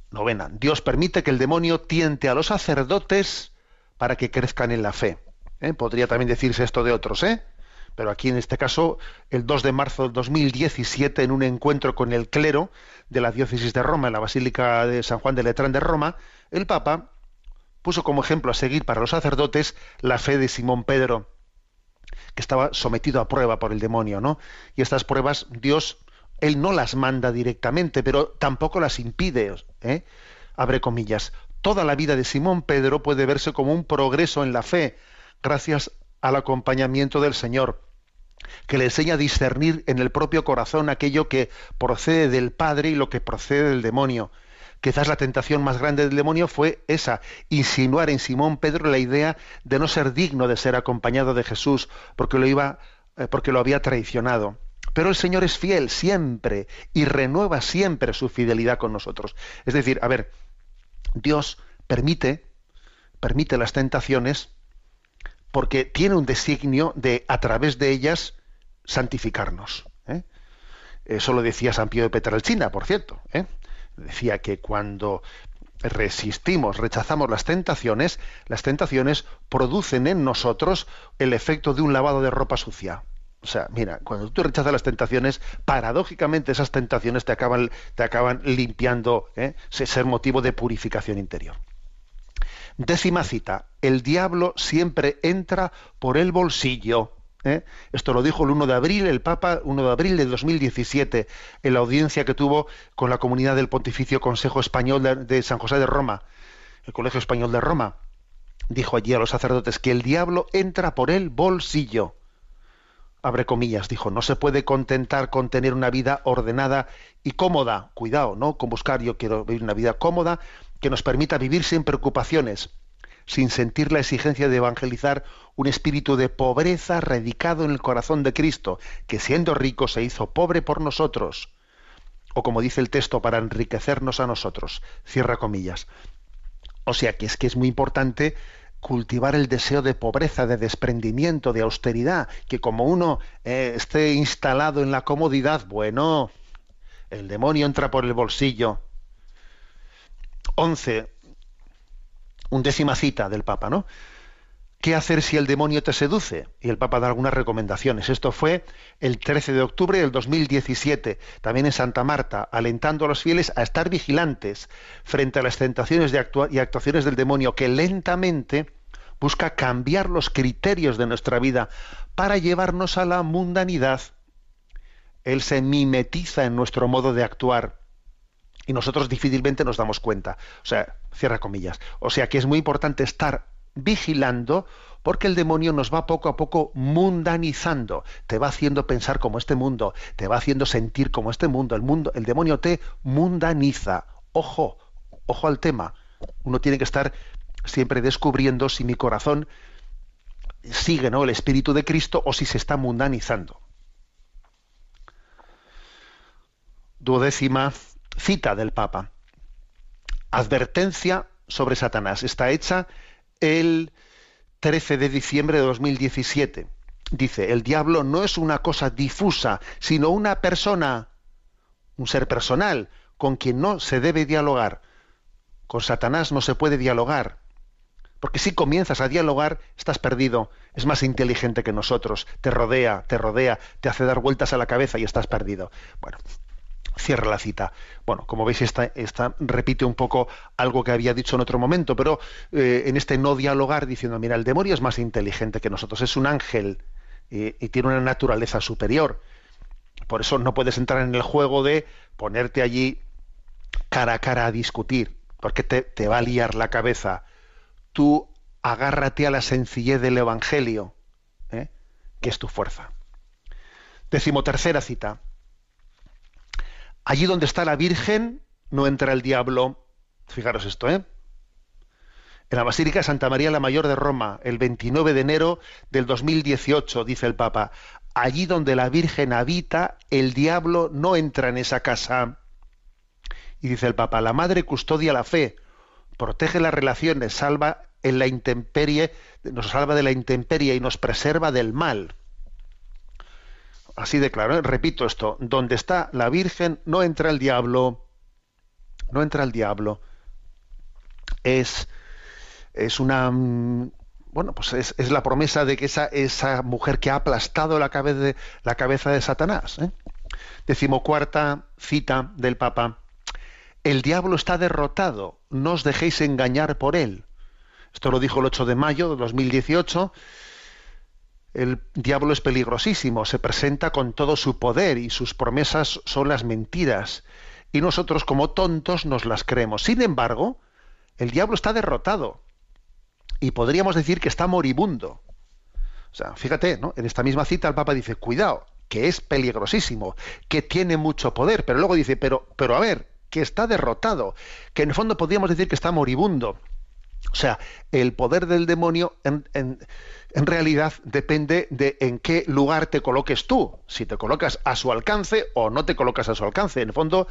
Novena. Dios permite que el demonio tiente a los sacerdotes para que crezcan en la fe. ¿Eh? Podría también decirse esto de otros, ¿eh? Pero aquí en este caso, el 2 de marzo del 2017, en un encuentro con el clero de la diócesis de Roma, en la Basílica de San Juan de Letrán de Roma, el Papa puso como ejemplo a seguir para los sacerdotes la fe de Simón Pedro, que estaba sometido a prueba por el demonio, ¿no? Y estas pruebas Dios él no las manda directamente, pero tampoco las impide. ¿eh? Abre comillas. Toda la vida de Simón Pedro puede verse como un progreso en la fe, gracias al acompañamiento del Señor, que le enseña a discernir en el propio corazón aquello que procede del Padre y lo que procede del demonio. Quizás la tentación más grande del demonio fue esa, insinuar en Simón Pedro la idea de no ser digno de ser acompañado de Jesús, porque lo iba, eh, porque lo había traicionado. Pero el Señor es fiel siempre y renueva siempre su fidelidad con nosotros. Es decir, a ver, Dios permite, permite las tentaciones porque tiene un designio de, a través de ellas, santificarnos. ¿eh? Eso lo decía San Pío de Petralcina, por cierto. ¿eh? Decía que cuando resistimos, rechazamos las tentaciones, las tentaciones producen en nosotros el efecto de un lavado de ropa sucia. O sea, mira, cuando tú rechazas las tentaciones, paradójicamente esas tentaciones te acaban, te acaban limpiando, ¿eh? ser motivo de purificación interior. Décima cita, el diablo siempre entra por el bolsillo. ¿eh? Esto lo dijo el 1 de abril, el Papa, 1 de abril de 2017, en la audiencia que tuvo con la comunidad del Pontificio Consejo Español de, de San José de Roma, el Colegio Español de Roma. Dijo allí a los sacerdotes que el diablo entra por el bolsillo abre comillas, dijo, no se puede contentar con tener una vida ordenada y cómoda, cuidado, ¿no? Con buscar, yo quiero vivir una vida cómoda que nos permita vivir sin preocupaciones, sin sentir la exigencia de evangelizar un espíritu de pobreza radicado en el corazón de Cristo, que siendo rico se hizo pobre por nosotros, o como dice el texto, para enriquecernos a nosotros, cierra comillas. O sea que es que es muy importante cultivar el deseo de pobreza, de desprendimiento, de austeridad, que como uno eh, esté instalado en la comodidad, bueno, el demonio entra por el bolsillo. 11. Undécima cita del Papa, ¿no? ¿Qué hacer si el demonio te seduce? Y el Papa da algunas recomendaciones. Esto fue el 13 de octubre del 2017, también en Santa Marta, alentando a los fieles a estar vigilantes frente a las tentaciones y actuaciones del demonio que lentamente busca cambiar los criterios de nuestra vida para llevarnos a la mundanidad. Él se mimetiza en nuestro modo de actuar y nosotros difícilmente nos damos cuenta. O sea, cierra comillas. O sea que es muy importante estar vigilando porque el demonio nos va poco a poco mundanizando, te va haciendo pensar como este mundo, te va haciendo sentir como este mundo, el mundo, el demonio te mundaniza. Ojo, ojo al tema. Uno tiene que estar siempre descubriendo si mi corazón sigue ¿no? el espíritu de Cristo o si se está mundanizando. Duodécima cita del Papa. Advertencia sobre Satanás. Está hecha el 13 de diciembre de 2017. Dice, el diablo no es una cosa difusa, sino una persona, un ser personal, con quien no se debe dialogar. Con Satanás no se puede dialogar. Porque si comienzas a dialogar, estás perdido. Es más inteligente que nosotros. Te rodea, te rodea, te hace dar vueltas a la cabeza y estás perdido. Bueno, cierra la cita. Bueno, como veis, esta, esta, repite un poco algo que había dicho en otro momento, pero eh, en este no dialogar diciendo, mira, el demonio es más inteligente que nosotros, es un ángel y, y tiene una naturaleza superior. Por eso no puedes entrar en el juego de ponerte allí cara a cara a discutir, porque te, te va a liar la cabeza. Tú agárrate a la sencillez del Evangelio, ¿eh? que es tu fuerza. Decimotercera cita Allí donde está la Virgen no entra el diablo. Fijaros esto, ¿eh? En la Basílica Santa María la Mayor de Roma, el 29 de enero del 2018, dice el Papa, allí donde la Virgen habita, el diablo no entra en esa casa. Y dice el Papa, la Madre custodia la fe, protege las relaciones, salva en la intemperie, nos salva de la intemperie y nos preserva del mal. Así de claro, ¿eh? repito esto, donde está la Virgen no entra el diablo, no entra el diablo. Es, es una mm, bueno, pues es, es la promesa de que esa, esa mujer que ha aplastado la cabeza de, la cabeza de Satanás. ¿eh? Decimocuarta cita del Papa. El diablo está derrotado, no os dejéis engañar por él. Esto lo dijo el 8 de mayo de 2018. El diablo es peligrosísimo, se presenta con todo su poder y sus promesas son las mentiras. Y nosotros como tontos nos las creemos. Sin embargo, el diablo está derrotado y podríamos decir que está moribundo. O sea, fíjate, ¿no? En esta misma cita el Papa dice, cuidado, que es peligrosísimo, que tiene mucho poder, pero luego dice, pero, pero a ver, que está derrotado, que en el fondo podríamos decir que está moribundo. O sea, el poder del demonio en, en, en, realidad depende de en qué lugar te coloques tú, si te colocas a su alcance o no te colocas a su alcance. En el fondo,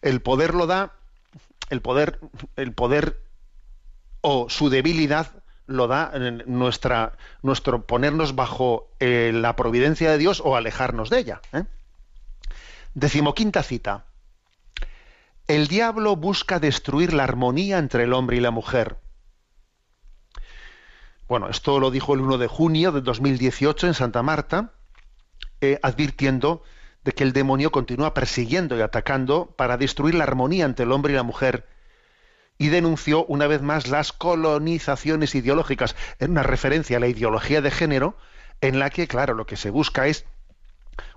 el poder lo da, el poder, el poder o su debilidad lo da nuestra, nuestro ponernos bajo eh, la providencia de Dios o alejarnos de ella. ¿eh? Decimoquinta cita. El diablo busca destruir la armonía entre el hombre y la mujer. Bueno, esto lo dijo el 1 de junio de 2018 en Santa Marta, eh, advirtiendo de que el demonio continúa persiguiendo y atacando para destruir la armonía entre el hombre y la mujer y denunció una vez más las colonizaciones ideológicas, en una referencia a la ideología de género, en la que, claro, lo que se busca es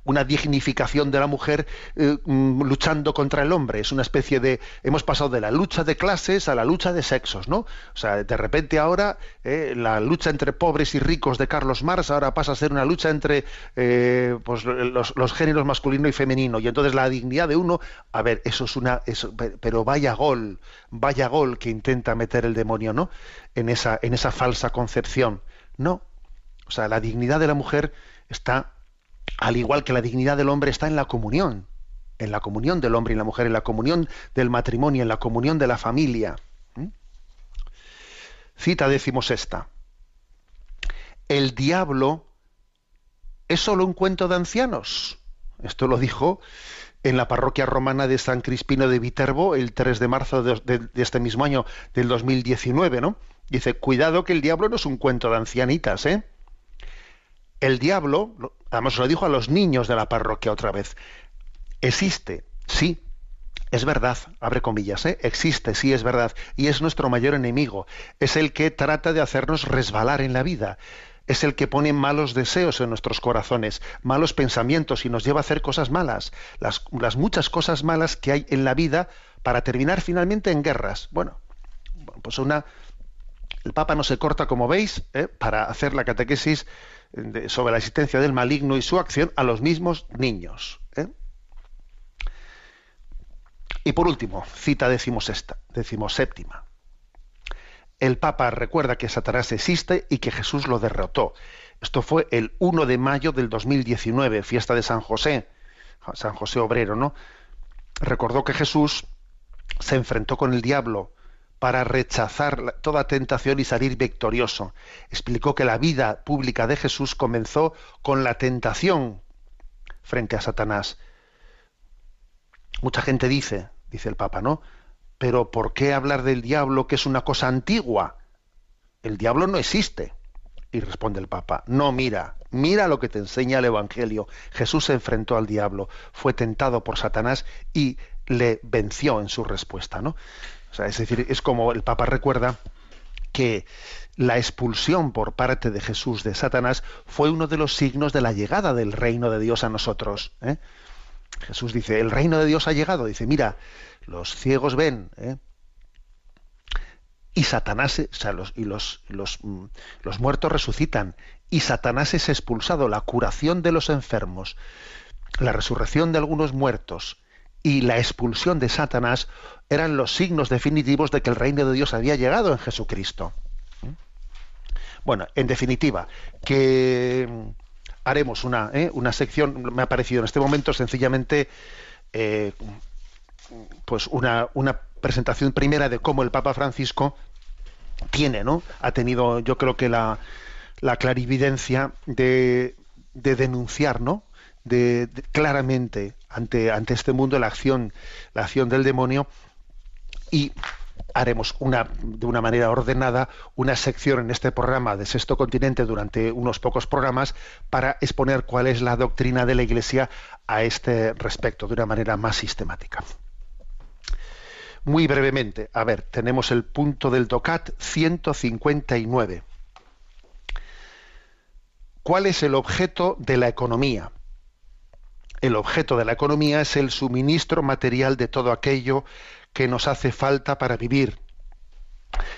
una dignificación de la mujer eh, mm, luchando contra el hombre. Es una especie de. Hemos pasado de la lucha de clases a la lucha de sexos, ¿no? O sea, de repente ahora eh, la lucha entre pobres y ricos de Carlos Marx ahora pasa a ser una lucha entre eh, pues, los, géneros masculino y femenino. Y entonces la dignidad de uno. A ver, eso es una. Pero vaya gol, vaya gol que intenta meter el demonio, ¿no? En esa, en esa falsa concepción. No. O sea, la dignidad de la mujer está al igual que la dignidad del hombre está en la comunión, en la comunión del hombre y la mujer, en la comunión del matrimonio, en la comunión de la familia. ¿Mm? Cita esta. El diablo es solo un cuento de ancianos. Esto lo dijo en la parroquia romana de San Crispino de Viterbo el 3 de marzo de, de, de este mismo año del 2019, ¿no? Dice, cuidado que el diablo no es un cuento de ancianitas, ¿eh? El diablo, además lo dijo a los niños de la parroquia otra vez, existe, sí, es verdad, abre comillas, ¿eh? existe, sí es verdad, y es nuestro mayor enemigo, es el que trata de hacernos resbalar en la vida, es el que pone malos deseos en nuestros corazones, malos pensamientos y nos lleva a hacer cosas malas, las, muchas cosas malas que hay en la vida para terminar finalmente en guerras. Bueno, pues una... El Papa no se corta, como veis, ¿eh? para hacer la catequesis sobre la existencia del maligno y su acción a los mismos niños. ¿eh? Y por último, cita decimosesta, decimoséptima. El Papa recuerda que Satanás existe y que Jesús lo derrotó. Esto fue el 1 de mayo del 2019, fiesta de San José, San José Obrero, ¿no? Recordó que Jesús se enfrentó con el diablo para rechazar toda tentación y salir victorioso. Explicó que la vida pública de Jesús comenzó con la tentación frente a Satanás. Mucha gente dice, dice el Papa, ¿no? Pero ¿por qué hablar del diablo que es una cosa antigua? El diablo no existe. Y responde el Papa, no, mira, mira lo que te enseña el Evangelio. Jesús se enfrentó al diablo, fue tentado por Satanás y le venció en su respuesta, ¿no? Sea, es decir, es como el Papa recuerda que la expulsión por parte de Jesús de Satanás fue uno de los signos de la llegada del reino de Dios a nosotros. ¿eh? Jesús dice, el reino de Dios ha llegado. Dice, mira, los ciegos ven. ¿eh? Y Satanás, o sea, los, y los, los, mm, los muertos resucitan. Y Satanás es expulsado. La curación de los enfermos, la resurrección de algunos muertos y la expulsión de Satanás eran los signos definitivos de que el reino de Dios había llegado en Jesucristo. Bueno, en definitiva, que haremos una, ¿eh? una sección, me ha parecido en este momento sencillamente eh, pues una, una presentación primera de cómo el Papa Francisco tiene, ¿no? Ha tenido, yo creo que la, la clarividencia de, de denunciar, ¿no? De, de- claramente ante, ante este mundo la acción, la acción del demonio y haremos una, de una manera ordenada una sección en este programa de Sexto Continente durante unos pocos programas para exponer cuál es la doctrina de la Iglesia a este respecto de una manera más sistemática. Muy brevemente, a ver, tenemos el punto del DOCAT 159. ¿Cuál es el objeto de la economía? El objeto de la economía es el suministro material de todo aquello que nos hace falta para vivir.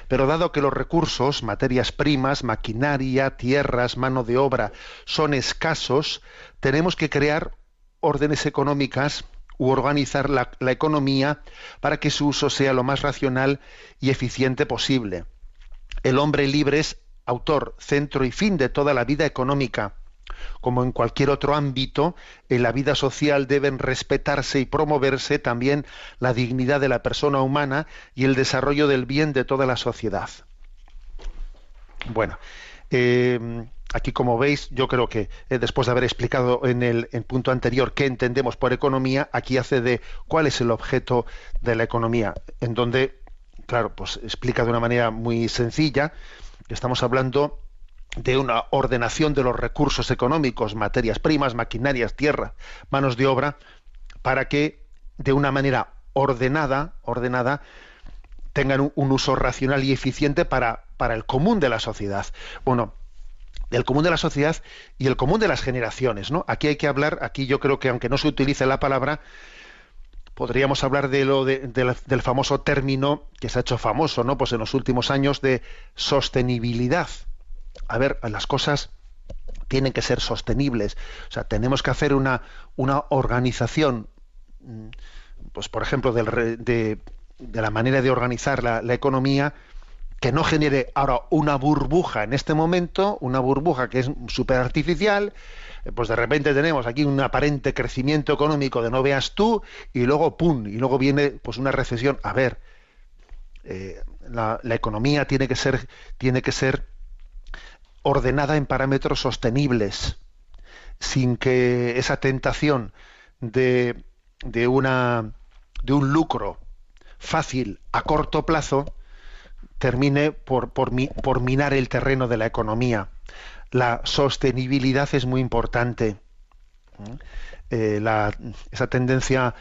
Pero dado que los recursos, materias primas, maquinaria, tierras, mano de obra, son escasos, tenemos que crear órdenes económicas u organizar la, la economía para que su uso sea lo más racional y eficiente posible. El hombre libre es autor, centro y fin de toda la vida económica. Como en cualquier otro ámbito, en la vida social deben respetarse y promoverse también la dignidad de la persona humana y el desarrollo del bien de toda la sociedad. Bueno, eh, aquí como veis, yo creo que eh, después de haber explicado en el punto anterior qué entendemos por economía, aquí hace de cuál es el objeto de la economía, en donde, claro, pues explica de una manera muy sencilla, estamos hablando de una ordenación de los recursos económicos, materias primas, maquinarias, tierra, manos de obra, para que de una manera ordenada, ordenada, tengan un, uso racional y eficiente para, para el común de la sociedad. Bueno, del común de la sociedad y el común de las generaciones, ¿no? Aquí hay que hablar, aquí yo creo que aunque no se utilice la palabra, podríamos hablar de lo de- del famoso término que se ha hecho famoso, ¿no? Pues en los últimos años de sostenibilidad. A ver, las cosas tienen que ser sostenibles. O sea, tenemos que hacer una, una organización, mm, pues por ejemplo, del de, de la manera de organizar la, la economía que no genere ahora una burbuja en este momento, una burbuja que es súper artificial, eh, pues de repente tenemos aquí un aparente crecimiento económico de no veas tú, y luego pum, y luego viene pues una recesión. A ver, eh, la, la economía tiene que ser, tiene que ser ordenada en parámetros sostenibles, sin que esa tentación de, de una de un lucro fácil a corto plazo termine por, por, mi- por minar el terreno de la economía. La sostenibilidad es muy importante. Eh, la- esa tendencia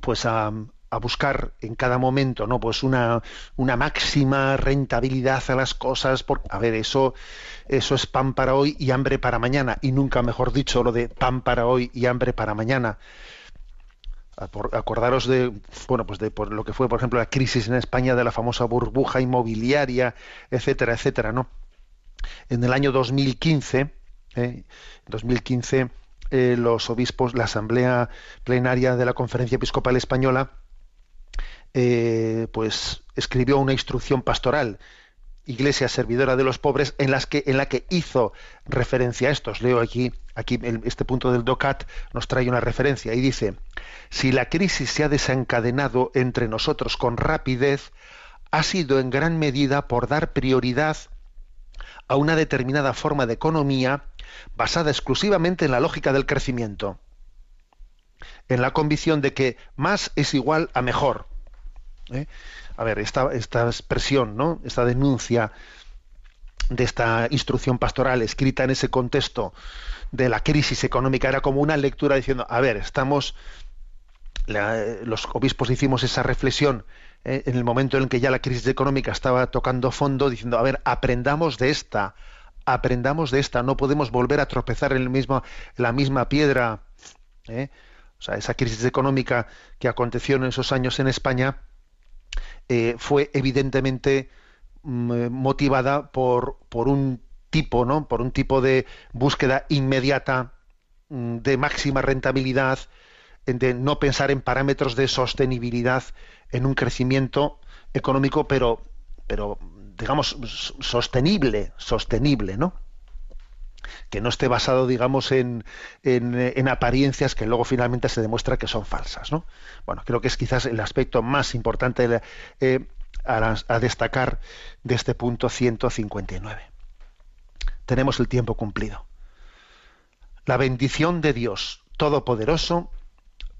pues a, a buscar en cada momento no pues una, una máxima rentabilidad a las cosas por, a ver eso eso es pan para hoy y hambre para mañana. Y nunca mejor dicho lo de pan para hoy y hambre para mañana. Acordaros de bueno pues de por lo que fue por ejemplo la crisis en España de la famosa burbuja inmobiliaria etcétera etcétera no en el año 2015 eh, 2015 eh, los obispos la asamblea plenaria de la conferencia episcopal española eh, pues escribió una instrucción pastoral Iglesia servidora de los pobres en las que en la que hizo referencia a estos. Leo aquí aquí este punto del DOCAT nos trae una referencia y dice si la crisis se ha desencadenado entre nosotros con rapidez ha sido en gran medida por dar prioridad a una determinada forma de economía basada exclusivamente en la lógica del crecimiento en la convicción de que más es igual a mejor ¿eh? a ver, esta, expresión, ¿no? esta denuncia de esta instrucción pastoral escrita en ese contexto de la crisis económica era como una lectura diciendo, a ver, estamos, los obispos hicimos esa reflexión ¿eh? en el momento en que ya la crisis económica estaba tocando fondo, diciendo, a ver, aprendamos de esta, aprendamos de esta, no podemos volver a tropezar en, el mismo, la misma piedra. ¿eh? O sea, esa crisis económica que aconteció en esos años en España, eh, fue evidentemente mm, motivada por, por un tipo, ¿no? Por un tipo de búsqueda inmediata mm, de máxima rentabilidad de no pensar en parámetros de sostenibilidad en un crecimiento económico, pero, pero digamos, sostenible, sostenible, ¿no? Que no esté basado, digamos, en, en, apariencias que luego finalmente se demuestra que son falsas. ¿no? Bueno, creo que es quizás el aspecto más importante eh, a, a, destacar de este punto 159. Tenemos el tiempo cumplido. La bendición de Dios Todopoderoso,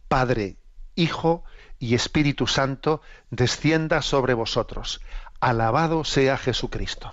Padre, Hijo y Espíritu Santo, descienda sobre vosotros. Alabado sea Jesucristo.